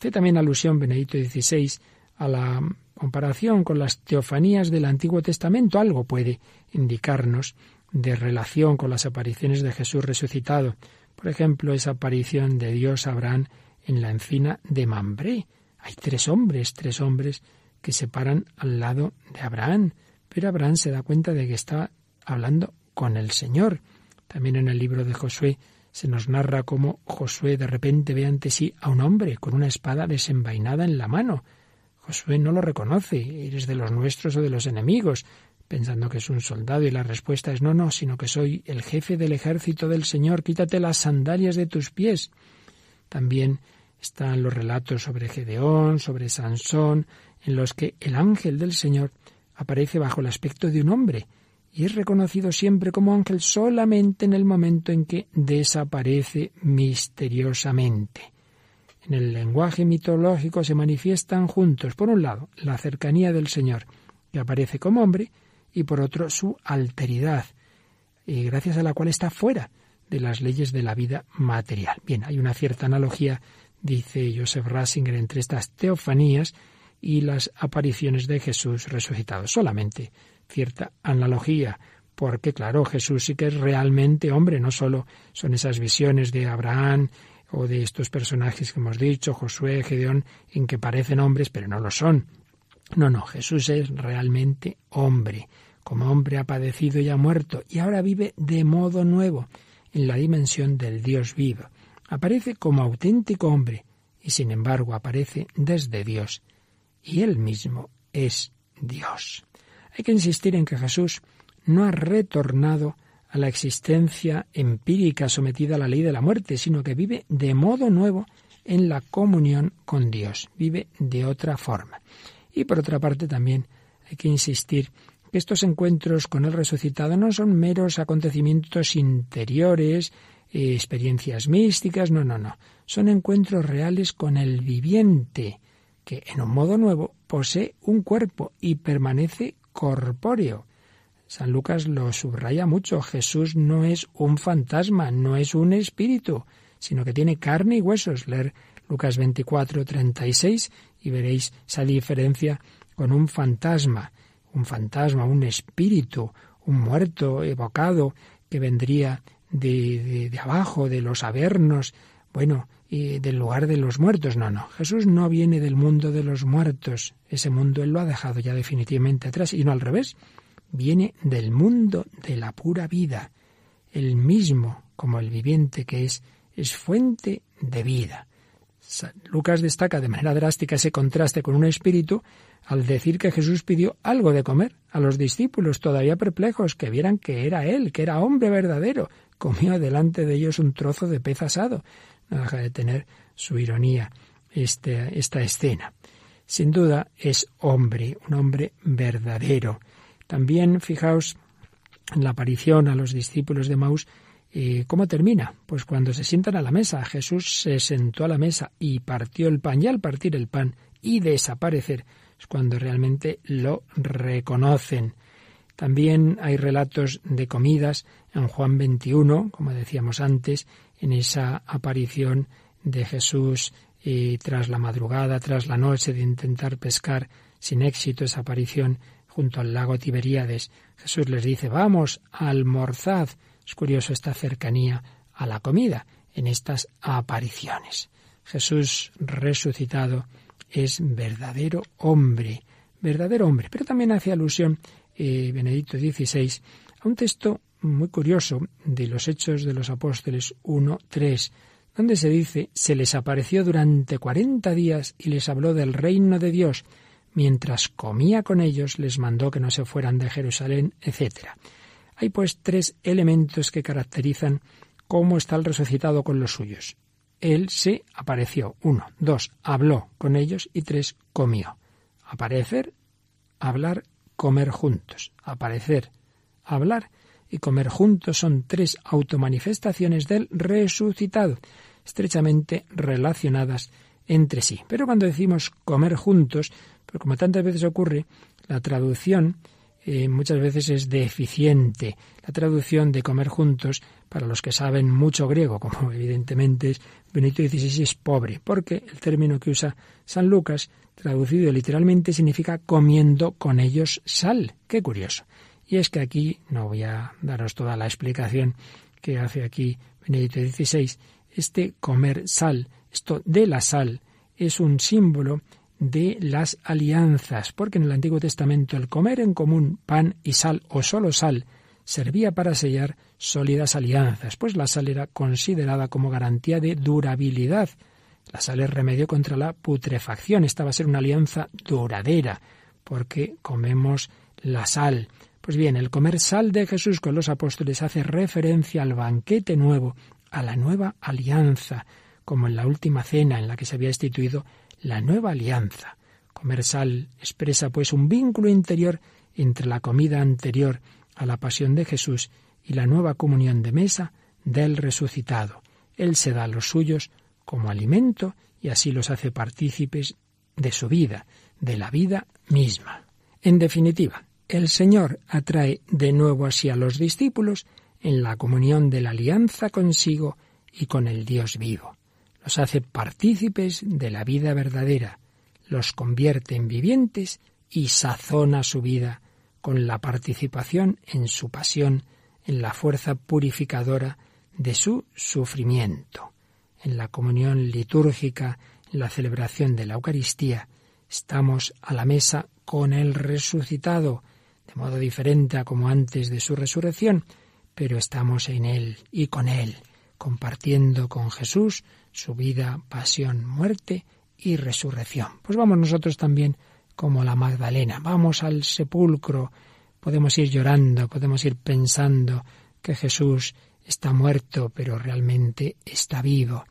S2: Hace también alusión Benedicto XVI a la comparación con las teofanías del Antiguo Testamento. Algo puede indicarnos de relación con las apariciones de Jesús resucitado. Por ejemplo, esa aparición de Dios a Abraham en la encina de Mambré. Hay tres hombres, tres hombres que se paran al lado de Abraham, pero Abraham se da cuenta de que está hablando con el Señor. También en el libro de Josué se nos narra cómo Josué de repente ve ante sí a un hombre con una espada desenvainada en la mano. Josué no lo reconoce, eres de los nuestros o de los enemigos, pensando que es un soldado y la respuesta es no, no, sino que soy el jefe del ejército del Señor, quítate las sandalias de tus pies. También están los relatos sobre Gedeón, sobre Sansón, en los que el ángel del Señor aparece bajo el aspecto de un hombre, y es reconocido siempre como ángel solamente en el momento en que desaparece misteriosamente. En el lenguaje mitológico se manifiestan juntos, por un lado, la cercanía del Señor, que aparece como hombre, y por otro, su alteridad. eh, gracias a la cual está fuera de las leyes de la vida material. Bien, hay una cierta analogía, dice Joseph Ratzinger, entre estas teofanías y las apariciones de Jesús resucitado. Solamente cierta analogía, porque claro, Jesús sí que es realmente hombre, no solo son esas visiones de Abraham o de estos personajes que hemos dicho, Josué, Gedeón, en que parecen hombres, pero no lo son. No, no, Jesús es realmente hombre. Como hombre ha padecido y ha muerto, y ahora vive de modo nuevo, en la dimensión del Dios vivo. Aparece como auténtico hombre, y sin embargo aparece desde Dios, y él mismo es Dios. Hay que insistir en que Jesús no ha retornado a la existencia empírica sometida a la ley de la muerte, sino que vive de modo nuevo en la comunión con Dios, vive de otra forma. Y por otra parte también hay que insistir que estos encuentros con el resucitado no son meros acontecimientos interiores, eh, experiencias místicas, no, no, no. Son encuentros reales con el viviente, que en un modo nuevo posee un cuerpo y permanece corpóreo. San Lucas lo subraya mucho. Jesús no es un fantasma, no es un espíritu, sino que tiene carne y huesos. Leer Lucas 24, 36 y veréis esa diferencia con un fantasma. Un fantasma, un espíritu, un muerto evocado que vendría de, de, abajo, de los avernos, bueno, del lugar de los muertos. No, no. Jesús no viene del mundo de los muertos. Ese mundo Él lo ha dejado ya definitivamente atrás. Y no al revés viene del mundo de la pura vida. El mismo, como el viviente que es, es fuente de vida. Lucas destaca de manera drástica ese contraste con un espíritu al decir que Jesús pidió algo de comer a los discípulos todavía perplejos que vieran que era Él, que era hombre verdadero. Comió delante de ellos un trozo de pez asado. No deja de tener su ironía este, esta escena. Sin duda es hombre, un hombre verdadero. También fijaos en la aparición a los discípulos de Maús, eh, ¿cómo termina? Pues cuando se sientan a la mesa, Jesús se sentó a la mesa y partió el pan, y al partir el pan y desaparecer, es cuando realmente lo reconocen. También hay relatos de comidas en Juan 21, como decíamos antes, en esa aparición de Jesús eh, tras la madrugada, tras la noche de intentar pescar sin éxito esa aparición junto al lago Tiberíades. Jesús les dice, vamos, almorzad. Es curioso esta cercanía a la comida en estas apariciones. Jesús resucitado es verdadero hombre, verdadero hombre. Pero también hace alusión eh, Benedicto XVI a un texto muy curioso de los Hechos de los Apóstoles 1.3, donde se dice, se les apareció durante cuarenta días y les habló del reino de Dios mientras comía con ellos les mandó que no se fueran de Jerusalén, etc. Hay pues tres elementos que caracterizan cómo está el resucitado con los suyos. Él se apareció. Uno. Dos. Habló con ellos. Y tres. Comió. Aparecer, hablar, comer juntos. Aparecer, hablar y comer juntos son tres automanifestaciones del resucitado, estrechamente relacionadas entre sí. Pero cuando decimos comer juntos, pero como tantas veces ocurre, la traducción eh, muchas veces es deficiente. La traducción de comer juntos, para los que saben mucho griego, como [LAUGHS] evidentemente es Benito XVI, es pobre, porque el término que usa San Lucas, traducido literalmente, significa comiendo con ellos sal. Qué curioso. Y es que aquí, no voy a daros toda la explicación que hace aquí Benedicto XVI, este comer sal, esto de la sal, es un símbolo de las alianzas, porque en el Antiguo Testamento el comer en común pan y sal o solo sal servía para sellar sólidas alianzas, pues la sal era considerada como garantía de durabilidad. La sal es remedio contra la putrefacción. Esta va a ser una alianza duradera, porque comemos la sal. Pues bien, el comer sal de Jesús con los apóstoles hace referencia al banquete nuevo, a la nueva alianza, como en la última cena en la que se había instituido la nueva alianza. Comer sal expresa pues un vínculo interior entre la comida anterior a la pasión de Jesús y la nueva comunión de mesa del resucitado. Él se da a los suyos como alimento y así los hace partícipes de su vida, de la vida misma. En definitiva, el Señor atrae de nuevo así a los discípulos en la comunión de la alianza consigo y con el Dios vivo. Los hace partícipes de la vida verdadera, los convierte en vivientes y sazona su vida con la participación en su pasión, en la fuerza purificadora de su sufrimiento. En la comunión litúrgica, en la celebración de la Eucaristía, estamos a la mesa con el resucitado, de modo diferente a como antes de su resurrección, pero estamos en Él y con Él, compartiendo con Jesús su vida, pasión, muerte y resurrección. Pues vamos nosotros también como la Magdalena, vamos al sepulcro, podemos ir llorando, podemos ir pensando que Jesús está muerto, pero realmente está vivo.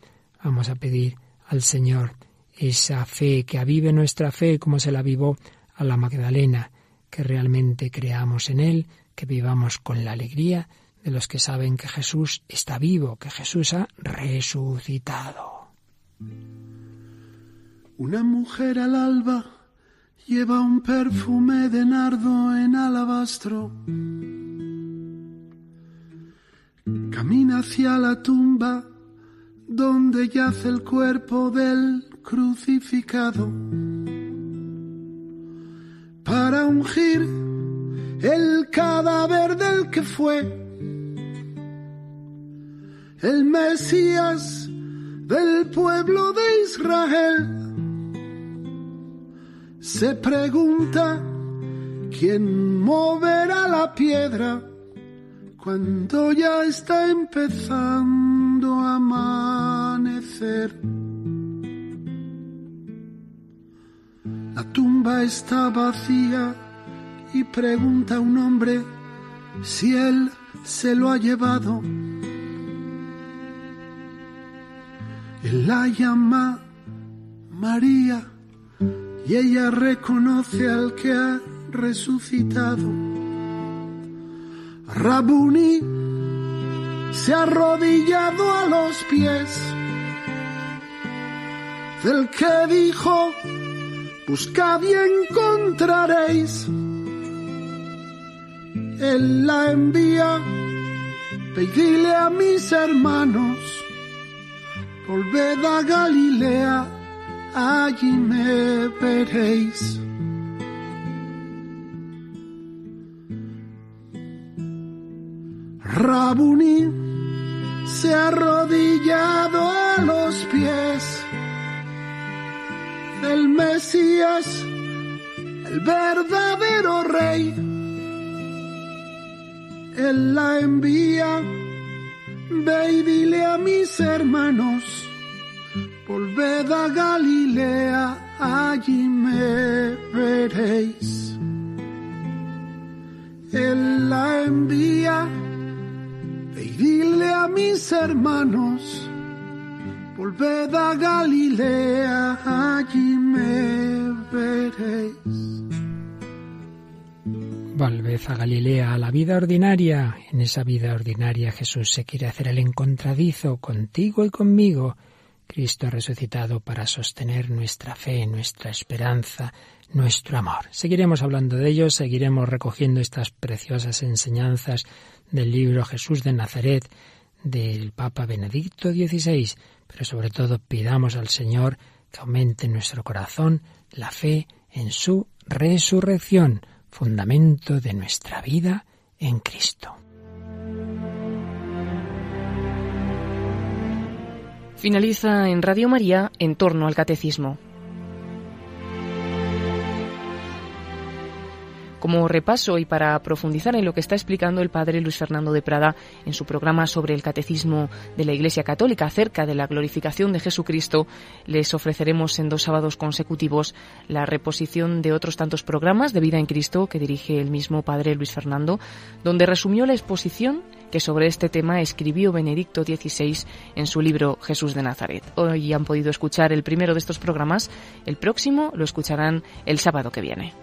S2: Vamos a pedir al Señor esa fe, que avive nuestra fe como se la avivó a la Magdalena, que realmente creamos en Él, que vivamos con la alegría de los que saben que Jesús está vivo, que Jesús ha resucitado.
S5: Una mujer al alba lleva un perfume de nardo en alabastro. Camina hacia la tumba donde yace el cuerpo del crucificado para ungir el cadáver del que fue el Mesías del pueblo de Israel. Se pregunta quién moverá la piedra cuando ya está empezando a amanecer. Tumba está vacía y pregunta a un hombre si él se lo ha llevado. Él la llama María y ella reconoce al que ha resucitado. Rabuni se ha arrodillado a los pies del que dijo, buscad y encontraréis. Él la envía, pedile a mis hermanos Volved a Galilea, allí me veréis. Rabuni se ha arrodillado a los pies del Mesías, el verdadero rey. Él la envía Ve y dile a mis hermanos, volved a Galilea, allí me veréis. Él la envía, ve y dile a mis hermanos, volved a Galilea, allí me veréis.
S2: Volved a Galilea, a la vida ordinaria. En esa vida ordinaria Jesús se quiere hacer el encontradizo contigo y conmigo. Cristo resucitado para sostener nuestra fe, nuestra esperanza, nuestro amor. Seguiremos hablando de ello, seguiremos recogiendo estas preciosas enseñanzas del libro Jesús de Nazaret del Papa Benedicto XVI, pero sobre todo pidamos al Señor que aumente en nuestro corazón la fe en su resurrección fundamento de nuestra vida en Cristo.
S1: Finaliza en Radio María en torno al catecismo. Como repaso y para profundizar en lo que está explicando el padre Luis Fernando de Prada en su programa sobre el catecismo de la Iglesia Católica acerca de la glorificación de Jesucristo, les ofreceremos en dos sábados consecutivos la reposición de otros tantos programas de vida en Cristo que dirige el mismo padre Luis Fernando, donde resumió la exposición que sobre este tema escribió Benedicto XVI en su libro Jesús de Nazaret. Hoy han podido escuchar el primero de estos programas, el próximo lo escucharán el sábado que viene.